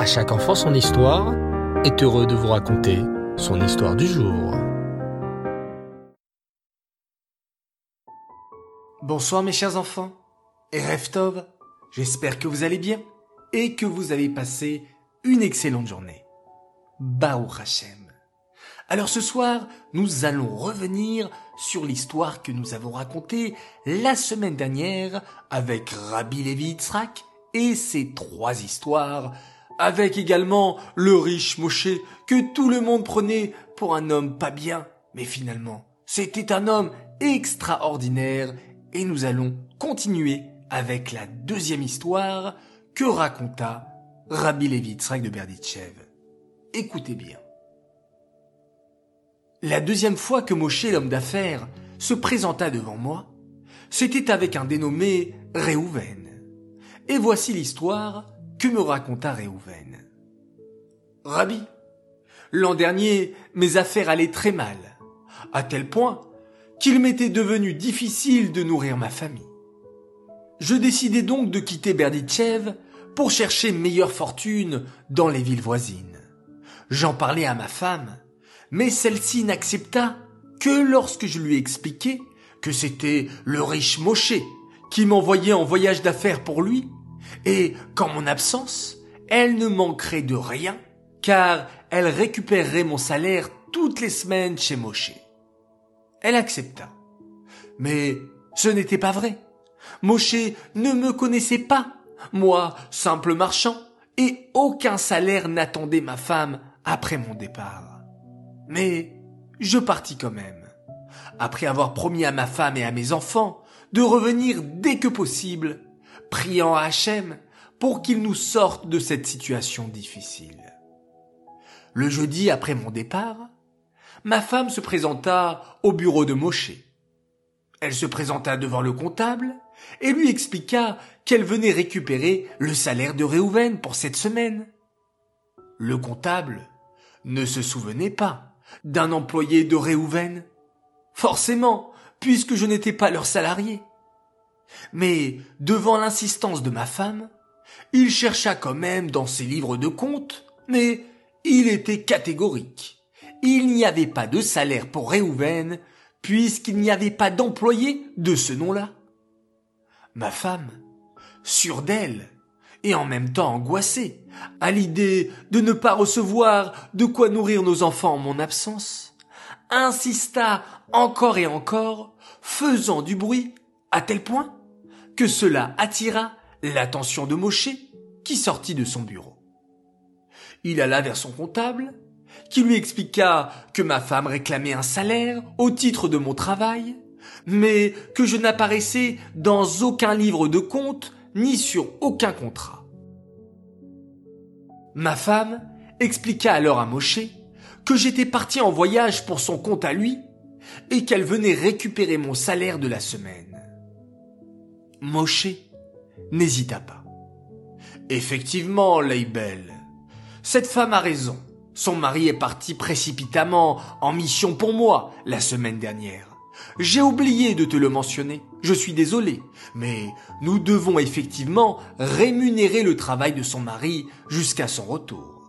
À chaque enfant son histoire est heureux de vous raconter son histoire du jour. Bonsoir mes chers enfants et Reftov, j'espère que vous allez bien et que vous avez passé une excellente journée. Baruch Hashem. Alors ce soir, nous allons revenir sur l'histoire que nous avons racontée la semaine dernière avec Rabbi Levi Yitzhak et ses trois histoires, avec également le riche Moshe que tout le monde prenait pour un homme pas bien, mais finalement, c'était un homme extraordinaire et nous allons continuer avec la deuxième histoire que raconta Rabbi Levi Yitzhak de Berditchev. Écoutez bien. La deuxième fois que Moshe, l'homme d'affaires, se présenta devant moi, c'était avec un dénommé Réhouven. Et voici l'histoire que me raconta Réhouven? Rabbi, l'an dernier, mes affaires allaient très mal, à tel point qu'il m'était devenu difficile de nourrir ma famille. Je décidai donc de quitter Berditchev pour chercher meilleure fortune dans les villes voisines. J'en parlais à ma femme, mais celle-ci n'accepta que lorsque je lui expliquai que c'était le riche Moshe qui m'envoyait en voyage d'affaires pour lui, et qu'en mon absence, elle ne manquerait de rien, car elle récupérerait mon salaire toutes les semaines chez Moshe. Elle accepta. Mais ce n'était pas vrai. Moshe ne me connaissait pas, moi, simple marchand, et aucun salaire n'attendait ma femme après mon départ. Mais je partis quand même, après avoir promis à ma femme et à mes enfants de revenir dès que possible, priant à Hachem pour qu'il nous sorte de cette situation difficile. Le jeudi après mon départ, ma femme se présenta au bureau de Moshe. Elle se présenta devant le comptable et lui expliqua qu'elle venait récupérer le salaire de Réhouven pour cette semaine. Le comptable ne se souvenait pas d'un employé de Réhouven Forcément, puisque je n'étais pas leur salarié. Mais, devant l'insistance de ma femme, il chercha quand même dans ses livres de compte, mais il était catégorique. Il n'y avait pas de salaire pour Réhouven, puisqu'il n'y avait pas d'employé de ce nom-là. Ma femme, sûre d'elle, et en même temps angoissée, à l'idée de ne pas recevoir de quoi nourrir nos enfants en mon absence, insista encore et encore, faisant du bruit, à tel point que cela attira l'attention de Moshe, qui sortit de son bureau. Il alla vers son comptable, qui lui expliqua que ma femme réclamait un salaire au titre de mon travail, mais que je n'apparaissais dans aucun livre de compte ni sur aucun contrat. Ma femme expliqua alors à Moshe que j'étais parti en voyage pour son compte à lui et qu'elle venait récupérer mon salaire de la semaine. Moshe n'hésita pas. Effectivement, Leibel, cette femme a raison. Son mari est parti précipitamment en mission pour moi la semaine dernière. J'ai oublié de te le mentionner, je suis désolé, mais nous devons effectivement rémunérer le travail de son mari jusqu'à son retour.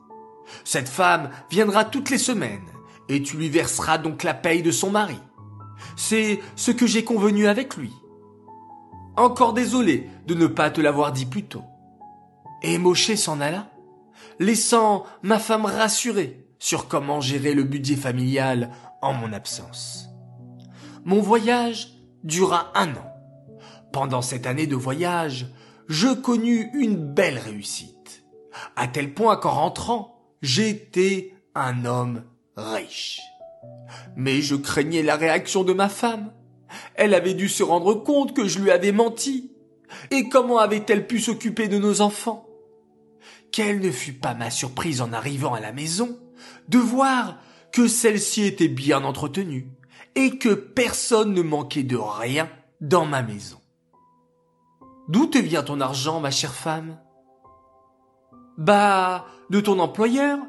Cette femme viendra toutes les semaines, et tu lui verseras donc la paye de son mari. C'est ce que j'ai convenu avec lui. Encore désolé de ne pas te l'avoir dit plus tôt. Et Moshe s'en alla, laissant ma femme rassurée sur comment gérer le budget familial en mon absence. Mon voyage dura un an. Pendant cette année de voyage, je connus une belle réussite. À tel point qu'en rentrant, j'étais un homme riche. Mais je craignais la réaction de ma femme. Elle avait dû se rendre compte que je lui avais menti. Et comment avait-elle pu s'occuper de nos enfants? Quelle ne fut pas ma surprise en arrivant à la maison de voir que celle-ci était bien entretenue, et que personne ne manquait de rien dans ma maison. D'où te vient ton argent, ma chère femme? Bah, de ton employeur,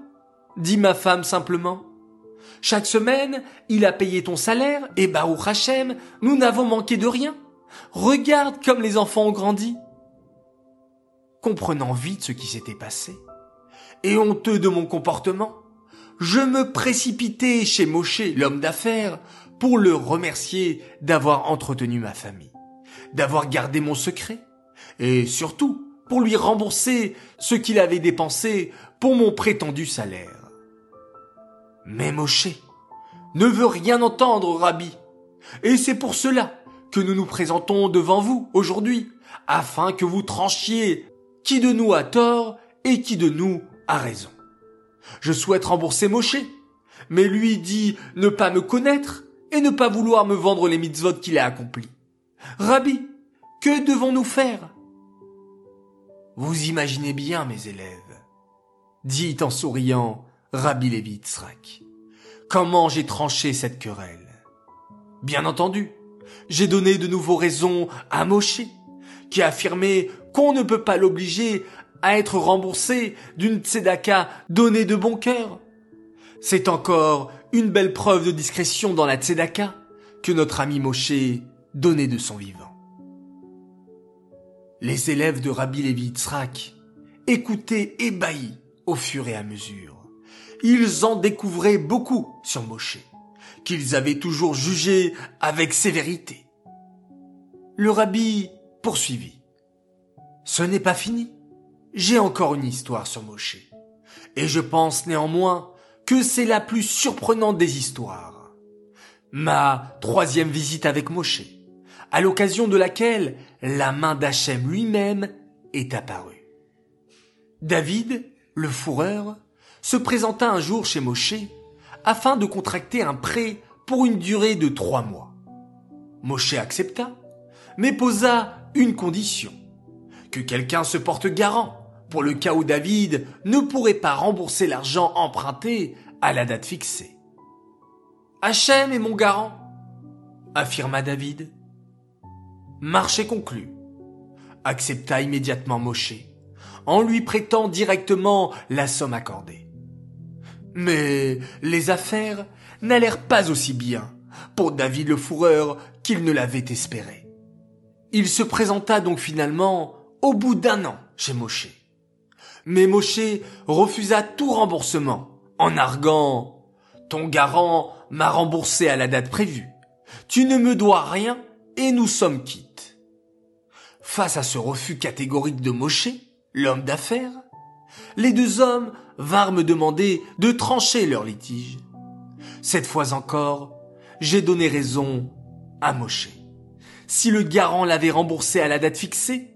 dit ma femme simplement. Chaque semaine, il a payé ton salaire, et au Hachem, nous n'avons manqué de rien. Regarde comme les enfants ont grandi. Comprenant vite ce qui s'était passé, et honteux de mon comportement, je me précipitai chez Moshe, l'homme d'affaires, pour le remercier d'avoir entretenu ma famille, d'avoir gardé mon secret, et surtout pour lui rembourser ce qu'il avait dépensé pour mon prétendu salaire. Mais Moshe ne veut rien entendre, Rabbi, et c'est pour cela que nous nous présentons devant vous aujourd'hui, afin que vous tranchiez qui de nous a tort et qui de nous a raison. Je souhaite rembourser Moshe, mais lui dit ne pas me connaître et ne pas vouloir me vendre les mitzvot qu'il a accomplis. Rabbi, que devons-nous faire? Vous imaginez bien, mes élèves, dit en souriant Rabbi Levi comment j'ai tranché cette querelle? Bien entendu, j'ai donné de nouveaux raisons à Moshe, qui a affirmé qu'on ne peut pas l'obliger à être remboursé d'une tzedaka donnée de bon cœur. C'est encore une belle preuve de discrétion dans la tzedaka que notre ami Moshe donnait de son vivant. Les élèves de Rabbi Levi Yitzhak écoutaient ébahis au fur et à mesure. Ils en découvraient beaucoup sur Moshe, qu'ils avaient toujours jugé avec sévérité. Le rabbi poursuivit. Ce n'est pas fini. J'ai encore une histoire sur Moshe. Et je pense néanmoins que c'est la plus surprenante des histoires. Ma troisième visite avec Moshe, à l'occasion de laquelle la main d'Hachem lui-même est apparue. David, le fourreur, se présenta un jour chez Moshe afin de contracter un prêt pour une durée de trois mois. Moshe accepta, mais posa une condition, que quelqu'un se porte garant pour le cas où David ne pourrait pas rembourser l'argent emprunté à la date fixée. Hachem est mon garant, affirma David. Marché conclu, accepta immédiatement Moshe, en lui prêtant directement la somme accordée. Mais les affaires n'allèrent pas aussi bien pour David le fourreur qu'il ne l'avait espéré. Il se présenta donc finalement au bout d'un an chez Moshe. Mais Moshe refusa tout remboursement en arguant Ton garant m'a remboursé à la date prévue. Tu ne me dois rien et nous sommes quittes. Face à ce refus catégorique de Moshe, l'homme d'affaires, les deux hommes vinrent me demander de trancher leur litige. Cette fois encore, j'ai donné raison à Moshe. Si le garant l'avait remboursé à la date fixée,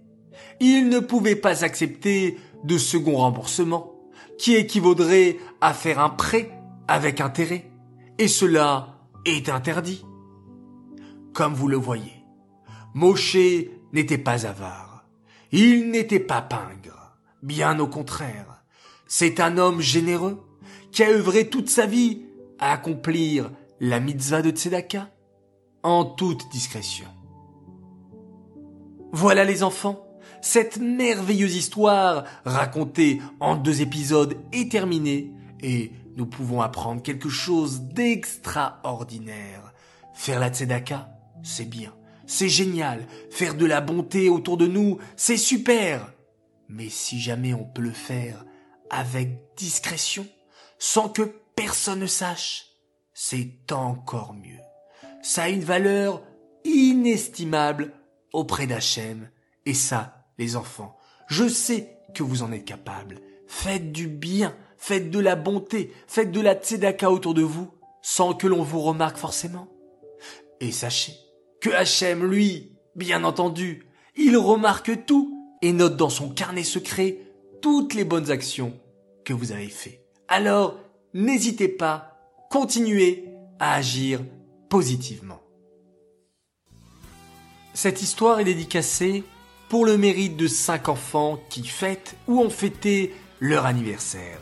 il ne pouvait pas accepter de second remboursement, qui équivaudrait à faire un prêt avec intérêt, et cela est interdit. Comme vous le voyez, Moshe n'était pas avare, il n'était pas pingre, bien au contraire. C'est un homme généreux qui a œuvré toute sa vie à accomplir la mitzvah de Tzedaka en toute discrétion. Voilà les enfants, cette merveilleuse histoire racontée en deux épisodes est terminée et nous pouvons apprendre quelque chose d'extraordinaire. Faire la tzedaka, c'est bien, c'est génial. Faire de la bonté autour de nous, c'est super. Mais si jamais on peut le faire avec discrétion, sans que personne ne sache, c'est encore mieux. Ça a une valeur inestimable auprès d'Hachem. Et ça, les enfants, je sais que vous en êtes capables. Faites du bien, faites de la bonté, faites de la tzedaka autour de vous, sans que l'on vous remarque forcément. Et sachez que Hachem, lui, bien entendu, il remarque tout et note dans son carnet secret toutes les bonnes actions que vous avez faites. Alors, n'hésitez pas, continuez à agir positivement. Cette histoire est dédicacée pour le mérite de cinq enfants qui fêtent ou ont fêté leur anniversaire.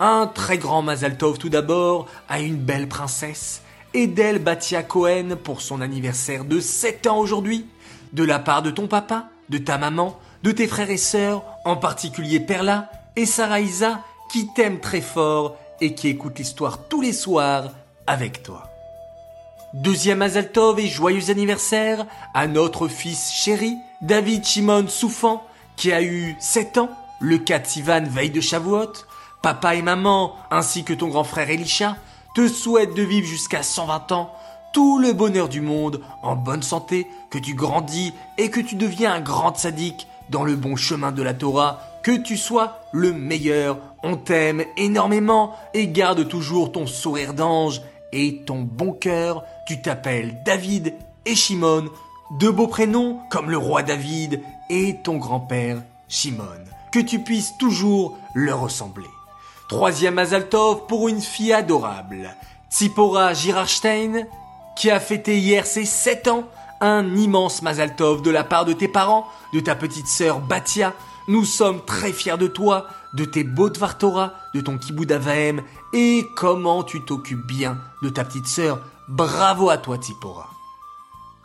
Un très grand Mazal Tov tout d'abord à une belle princesse, Edel Batia Cohen pour son anniversaire de 7 ans aujourd'hui, de la part de ton papa, de ta maman, de tes frères et sœurs, en particulier Perla et Sarah Isa, qui t'aiment très fort et qui écoutent l'histoire tous les soirs avec toi. Deuxième Azaltov et joyeux anniversaire à notre fils chéri, David Shimon Soufan, qui a eu 7 ans, le 4 Sivan veille de Shavuot, papa et maman, ainsi que ton grand frère Elisha, te souhaitent de vivre jusqu'à 120 ans, tout le bonheur du monde, en bonne santé, que tu grandis et que tu deviens un grand sadique dans le bon chemin de la Torah, que tu sois le meilleur, on t'aime énormément et garde toujours ton sourire d'ange et ton bon cœur, tu t'appelles David et Shimon, deux beaux prénoms comme le roi David et ton grand-père Shimon, que tu puisses toujours leur ressembler. Troisième Azaltov pour une fille adorable, Tsipora Girarstein, qui a fêté hier ses 7 ans, un immense Mazaltov de la part de tes parents, de ta petite sœur Batia. Nous sommes très fiers de toi, de tes beaux Tvartora, de ton Kiboud Avaem, et comment tu t'occupes bien de ta petite sœur. Bravo à toi, Tsipora.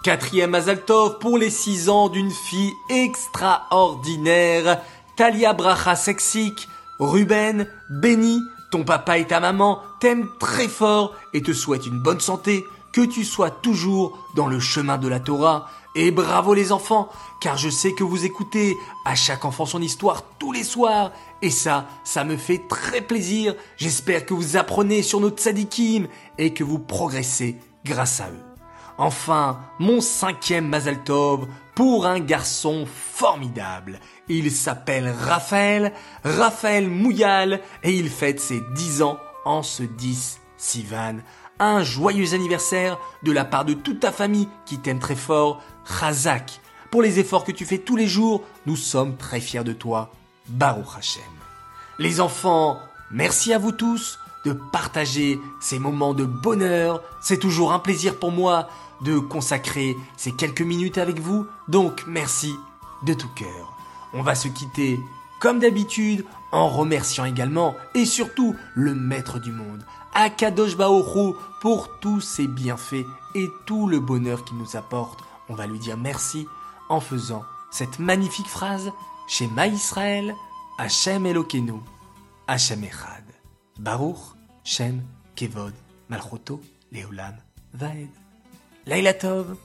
Quatrième Mazaltov pour les 6 ans d'une fille extraordinaire, Talia Bracha Sexik, Ruben, Benny, ton papa et ta maman t'aiment très fort et te souhaitent une bonne santé, que tu sois toujours dans le chemin de la Torah. Et bravo les enfants, car je sais que vous écoutez à chaque enfant son histoire tous les soirs. Et ça, ça me fait très plaisir. J'espère que vous apprenez sur notre tzadikim et que vous progressez grâce à eux. Enfin, mon cinquième Mazal Tov pour un garçon formidable. Il s'appelle Raphaël, Raphaël Mouyal, et il fête ses 10 ans en ce 10 Sivan. Un joyeux anniversaire de la part de toute ta famille qui t'aime très fort, Razak. Pour les efforts que tu fais tous les jours, nous sommes très fiers de toi, Baruch Hashem. Les enfants, merci à vous tous de partager ces moments de bonheur. C'est toujours un plaisir pour moi de consacrer ces quelques minutes avec vous. Donc merci de tout cœur. On va se quitter comme d'habitude en remerciant également et surtout le maître du monde, Akadosh Baoru, pour tous ses bienfaits et tout le bonheur qu'il nous apporte. On va lui dire merci en faisant cette magnifique phrase Shema Israël, Hashem Elokeinu, Echad. Baruch, Shem, Kevod, Malchoto, Leolam, Vaed. Laila Tov